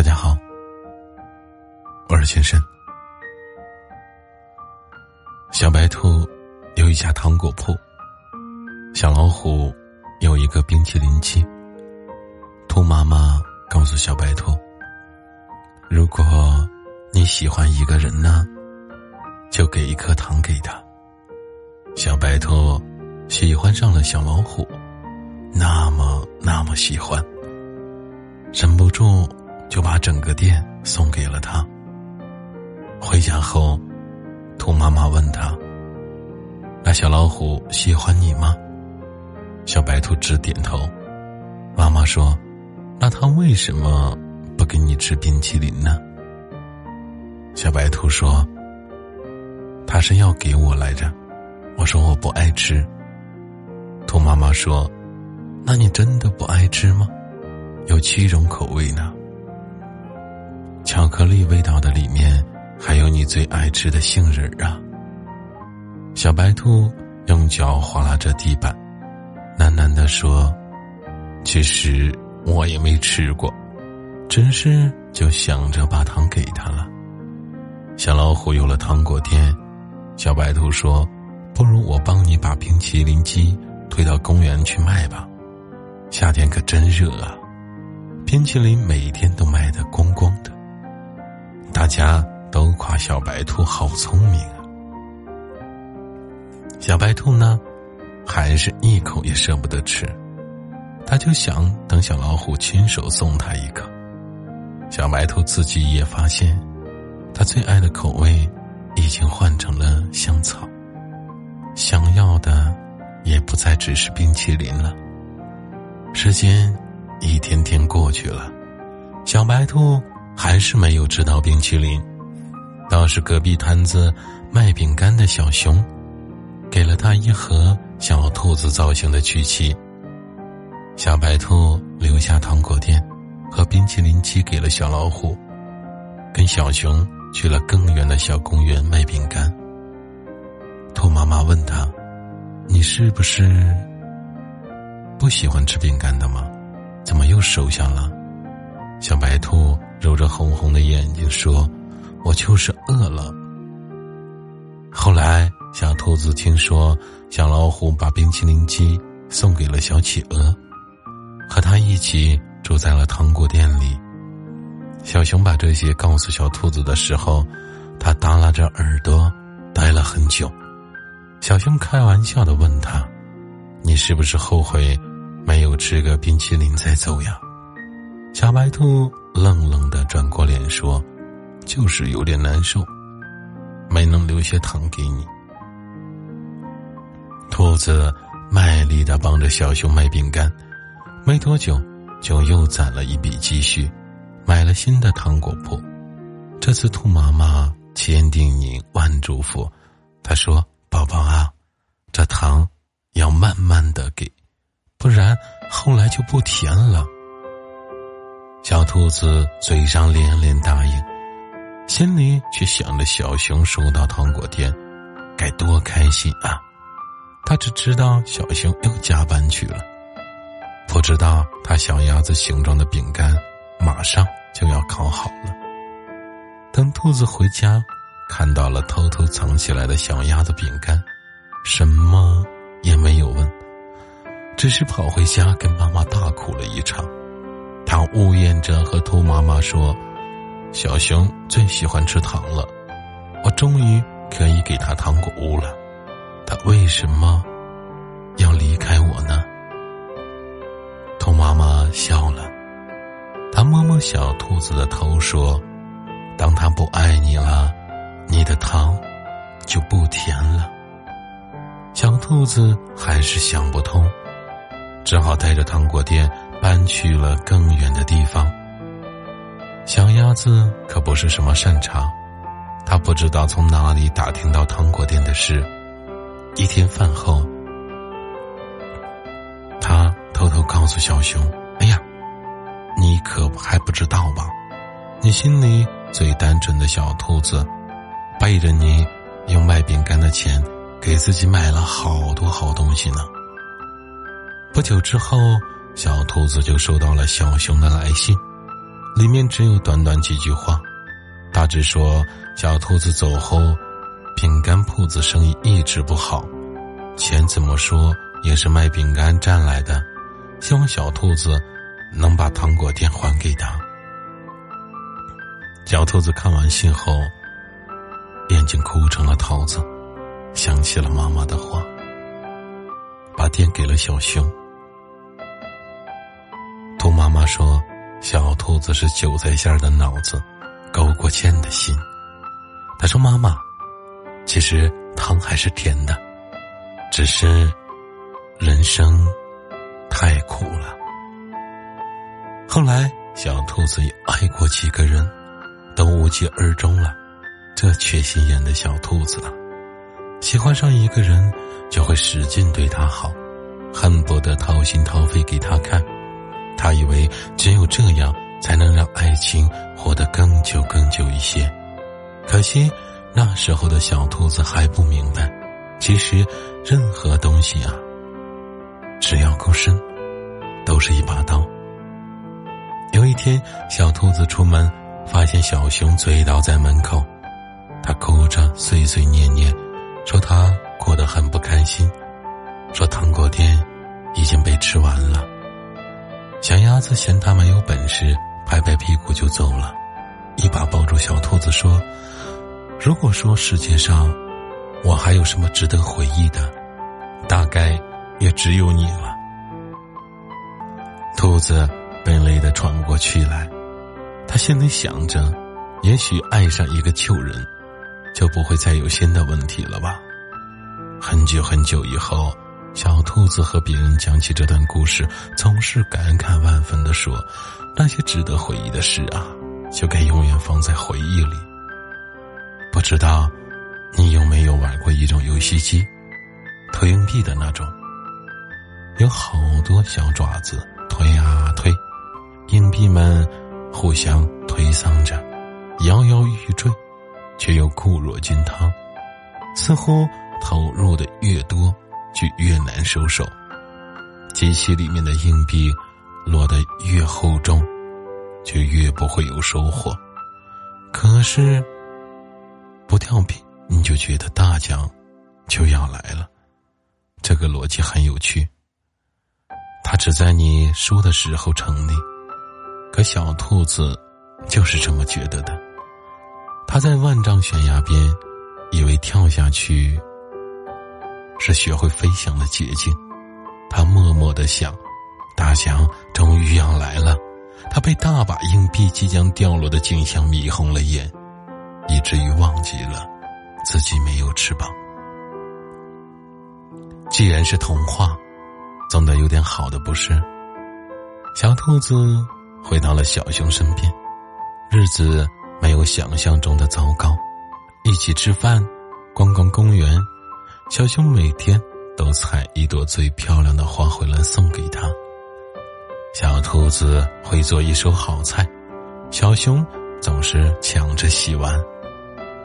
大家好，我是先生。小白兔有一家糖果铺，小老虎有一个冰淇淋机。兔妈妈告诉小白兔：“如果你喜欢一个人呢，就给一颗糖给他。”小白兔喜欢上了小老虎，那么那么喜欢，忍不住就把整个店送给了他。回家后，兔妈妈问他：“那小老虎喜欢你吗？”小白兔直点头。妈妈说：“那他为什么不给你吃冰淇淋呢？”小白兔说：“他是要给我来着。”我说我不爱吃。兔妈妈说：“那你真的不爱吃吗？有七种口味呢。巧克力味道的里面还有你最爱吃的杏仁啊。”小白兔用脚划拉着地板，喃喃的说：“其实我也没吃过，只是就想着把糖给他了。”小老虎有了糖果店，小白兔说。不如我帮你把冰淇淋机推到公园去卖吧，夏天可真热啊！冰淇淋每天都卖得光光的，大家都夸小白兔好聪明啊。小白兔呢，还是一口也舍不得吃，他就想等小老虎亲手送他一个。小白兔自己也发现，他最爱的口味已经换成了香草。想要的，也不再只是冰淇淋了。时间一天天过去了，小白兔还是没有吃到冰淇淋。倒是隔壁摊子卖饼干的小熊，给了他一盒小兔子造型的曲奇。小白兔留下糖果店和冰淇淋机给了小老虎，跟小熊去了更远的小公园卖饼干。兔妈妈问他：“你是不是不喜欢吃饼干的吗？怎么又瘦下了？”小白兔揉着红红的眼睛说：“我就是饿了。”后来，小兔子听说小老虎把冰淇淋机送给了小企鹅，和他一起住在了糖果店里。小熊把这些告诉小兔子的时候，他耷拉着耳朵，待了很久。小熊开玩笑的问他：“你是不是后悔没有吃个冰淇淋再走呀？”小白兔愣愣的转过脸说：“就是有点难受，没能留些糖给你。”兔子卖力的帮着小熊卖饼干，没多久就又攒了一笔积蓄，买了新的糖果铺。这次兔妈妈千叮咛万嘱咐，她说。宝宝啊，这糖要慢慢的给，不然后来就不甜了。小兔子嘴上连连答应，心里却想着小熊收到糖果店，该多开心啊！他只知道小熊又加班去了，不知道他小鸭子形状的饼干马上就要烤好了。等兔子回家。看到了偷偷藏起来的小鸭子饼干，什么也没有问，只是跑回家跟妈妈大哭了一场。他呜咽着和兔妈妈说：“小熊最喜欢吃糖了，我终于可以给他糖果屋了。他为什么要离开我呢？”兔妈妈笑了，她摸摸小兔子的头说：“当他不爱你了。”你的糖就不甜了。小兔子还是想不通，只好带着糖果店搬去了更远的地方。小鸭子可不是什么善茬，它不知道从哪里打听到糖果店的事。一天饭后，他偷偷告诉小熊：“哎呀，你可还不知道吧？你心里最单纯的小兔子。”背着你，用卖饼干的钱给自己买了好多好东西呢。不久之后，小兔子就收到了小熊的来信，里面只有短短几句话，大致说小兔子走后，饼干铺子生意一直不好，钱怎么说也是卖饼干赚来的，希望小兔子能把糖果店还给他。小兔子看完信后，眼睛哭成了桃子，想起了妈妈的话，把店给了小熊。妈妈说：“小兔子是韭菜馅的脑子，勾过芡的心。”他说：“妈妈，其实糖还是甜的，只是人生太苦了。”后来，小兔子也爱过几个人。都无疾而终了，这缺心眼的小兔子啊，喜欢上一个人就会使劲对他好，恨不得掏心掏肺给他看。他以为只有这样才能让爱情活得更久更久一些。可惜那时候的小兔子还不明白，其实任何东西啊，只要够深，都是一把刀。有一天，小兔子出门。发现小熊醉倒在门口，他哭着碎碎念念，说他过得很不开心，说糖果店已经被吃完了。小鸭子嫌他没有本事，拍拍屁股就走了，一把抱住小兔子说：“如果说世界上我还有什么值得回忆的，大概也只有你了。”兔子被累得喘不过气来。他心里想着，也许爱上一个旧人，就不会再有新的问题了吧。很久很久以后，小兔子和别人讲起这段故事，总是感慨万分的说：“那些值得回忆的事啊，就该永远放在回忆里。”不知道你有没有玩过一种游戏机，投硬币的那种，有好多小爪子推啊推，硬币们。互相推搡着，摇摇欲坠，却又固若金汤。似乎投入的越多，就越难收手。机器里面的硬币落得越厚重，就越不会有收获。可是不掉币，你就觉得大奖就要来了。这个逻辑很有趣，它只在你输的时候成立。可小兔子就是这么觉得的。他在万丈悬崖边，以为跳下去是学会飞翔的捷径。他默默的想：大奖终于要来了。他被大把硬币即将掉落的景象迷红了眼，以至于忘记了自己没有翅膀。既然是童话，总得有点好的，不是？小兔子。回到了小熊身边，日子没有想象中的糟糕。一起吃饭，逛逛公园，小熊每天都采一朵最漂亮的花回来送给他。小兔子会做一手好菜，小熊总是抢着洗碗。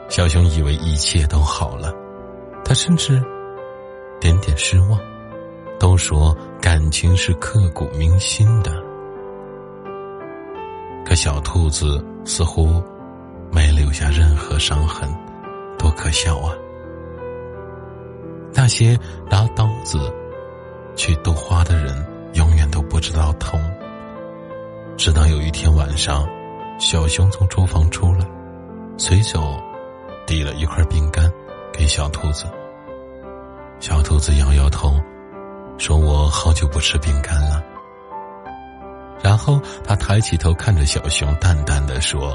小熊以为一切都好了，他甚至点点失望。都说感情是刻骨铭心的。可小兔子似乎没留下任何伤痕，多可笑啊！那些拿刀子去剁花的人，永远都不知道痛。直到有一天晚上，小熊从厨房出来，随手递了一块饼干给小兔子。小兔子摇摇头，说：“我好久不吃饼干了。”然后他抬起头看着小熊，淡淡的说：“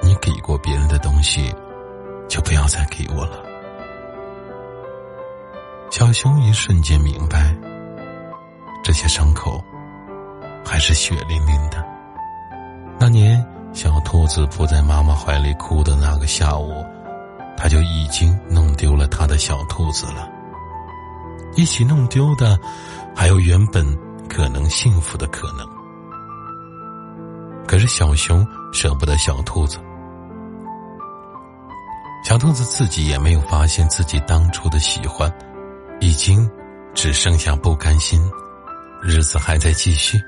你给过别人的东西，就不要再给我了。”小熊一瞬间明白，这些伤口还是血淋淋的。那年小兔子扑在妈妈怀里哭的那个下午，他就已经弄丢了他的小兔子了。一起弄丢的，还有原本可能幸福的可能。可是小熊舍不得小兔子，小兔子自己也没有发现自己当初的喜欢，已经只剩下不甘心，日子还在继续。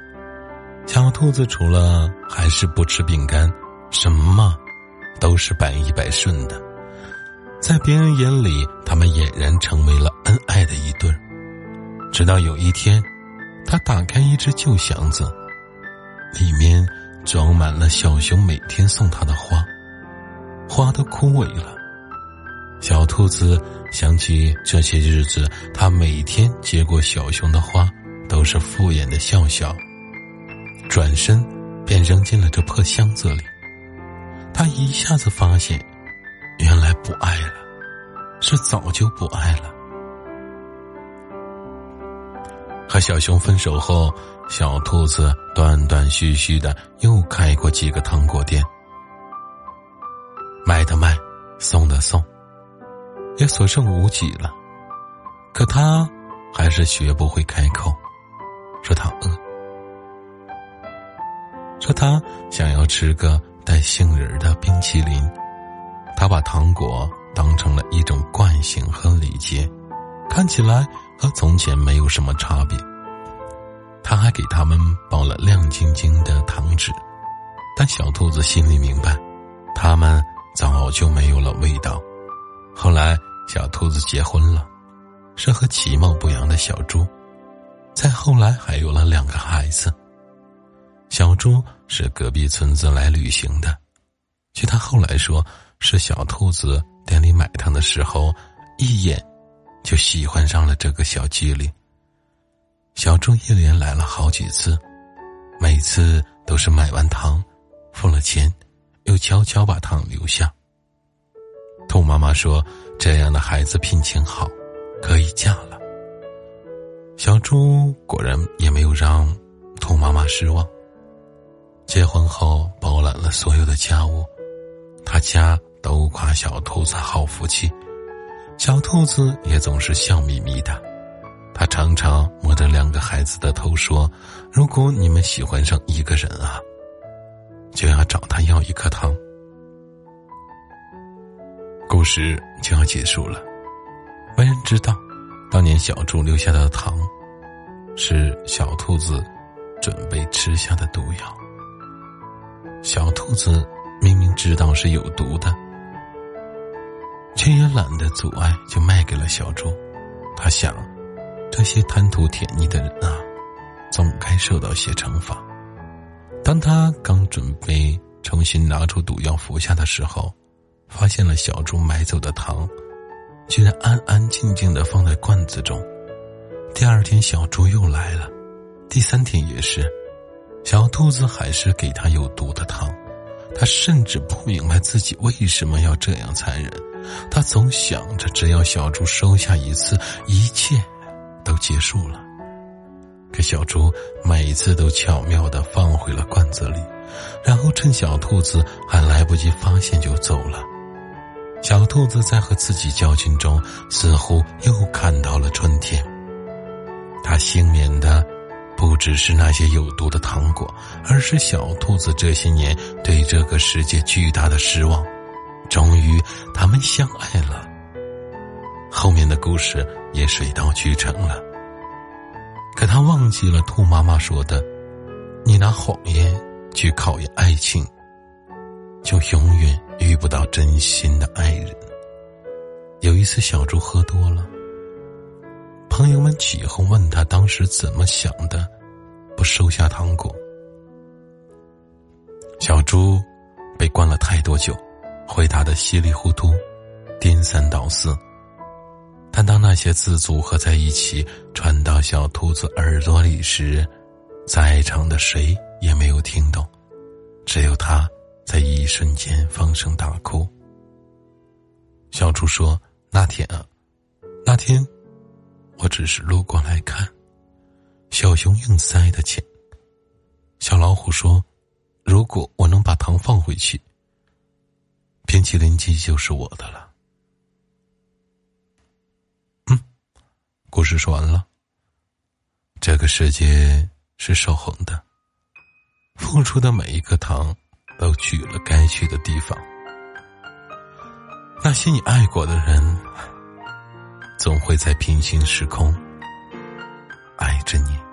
小兔子除了还是不吃饼干，什么都是百依百顺的。在别人眼里，他们俨然成为了恩爱的一对。直到有一天，他打开一只旧箱子，里面装满了小熊每天送他的花，花都枯萎了。小兔子想起这些日子，他每天接过小熊的花，都是敷衍的笑笑，转身便扔进了这破箱子里。他一下子发现，原来不爱了，是早就不爱了。和小熊分手后，小兔子断断续续的又开过几个糖果店，卖的卖，也所剩无几了，可他还是学不会开口，说他饿，说他想要吃个带杏仁的冰淇淋。他把糖果当成了一种惯性和礼节，看起来和从前没有什么差别。他还给他们包了亮晶晶的糖纸，但小兔子心里明白，他们早就没有了味道。后来，小兔子结婚了，是和其貌不扬的小猪。再后来，还有了两个孩子。小猪是隔壁村子来旅行的，据他后来说，是小兔子店里买糖的时候，一眼就喜欢上了这个小机灵。小猪一连来了好几次，每次都是买完糖，付了钱，又悄悄把糖留下。兔妈妈说：“这样的孩子品行好，可以嫁了。”小猪果然也没有让兔妈妈失望。结婚后包揽了所有的家务，他家都夸小兔子好福气，小兔子也总是笑眯眯的。他常常摸着两个孩子的头说：“如果你们喜欢上一个人啊，就要找他要一颗糖。”故事就要结束了。没人知道，当年小猪留下的糖，是小兔子准备吃下的毒药。小兔子明明知道是有毒的，却也懒得阻碍，就卖给了小猪。他想，这些贪图甜腻的人啊，总该受到些惩罚。当他刚准备重新拿出毒药服下的时候，发现了小猪买走的糖，居然安安静静的放在罐子中。第二天，小猪又来了，第三天也是，小兔子还是给他有毒的糖。他甚至不明白自己为什么要这样残忍。他总想着，只要小猪收下一次，一切都结束了。可小猪每次都巧妙的放回了罐子里，然后趁小兔子还来不及发现就走了。小兔子在和自己较劲中，似乎又看到了春天。它幸免的，不只是那些有毒的糖果，而是小兔子这些年对这个世界巨大的失望。终于，他们相爱了。后面的故事也水到渠成了。可他忘记了兔妈妈说的：“你拿谎言去考验爱情，就永远。”遇不到真心的爱人。有一次，小猪喝多了，朋友们起哄问他当时怎么想的，不收下糖果。小猪被灌了太多酒，回答的稀里糊涂，颠三倒四。但当那些字组合在一起，传到小兔子耳朵里时，在场的谁也没有听懂，只有他。在一瞬间放声大哭。小猪说：“那天啊，那天，我只是路过来看小熊硬塞的钱。”小老虎说：“如果我能把糖放回去，冰淇淋机就是我的了。”嗯，故事说完了。这个世界是守恒的，付出的每一颗糖。都去了该去的地方。那些你爱过的人总会在平行时空爱着你。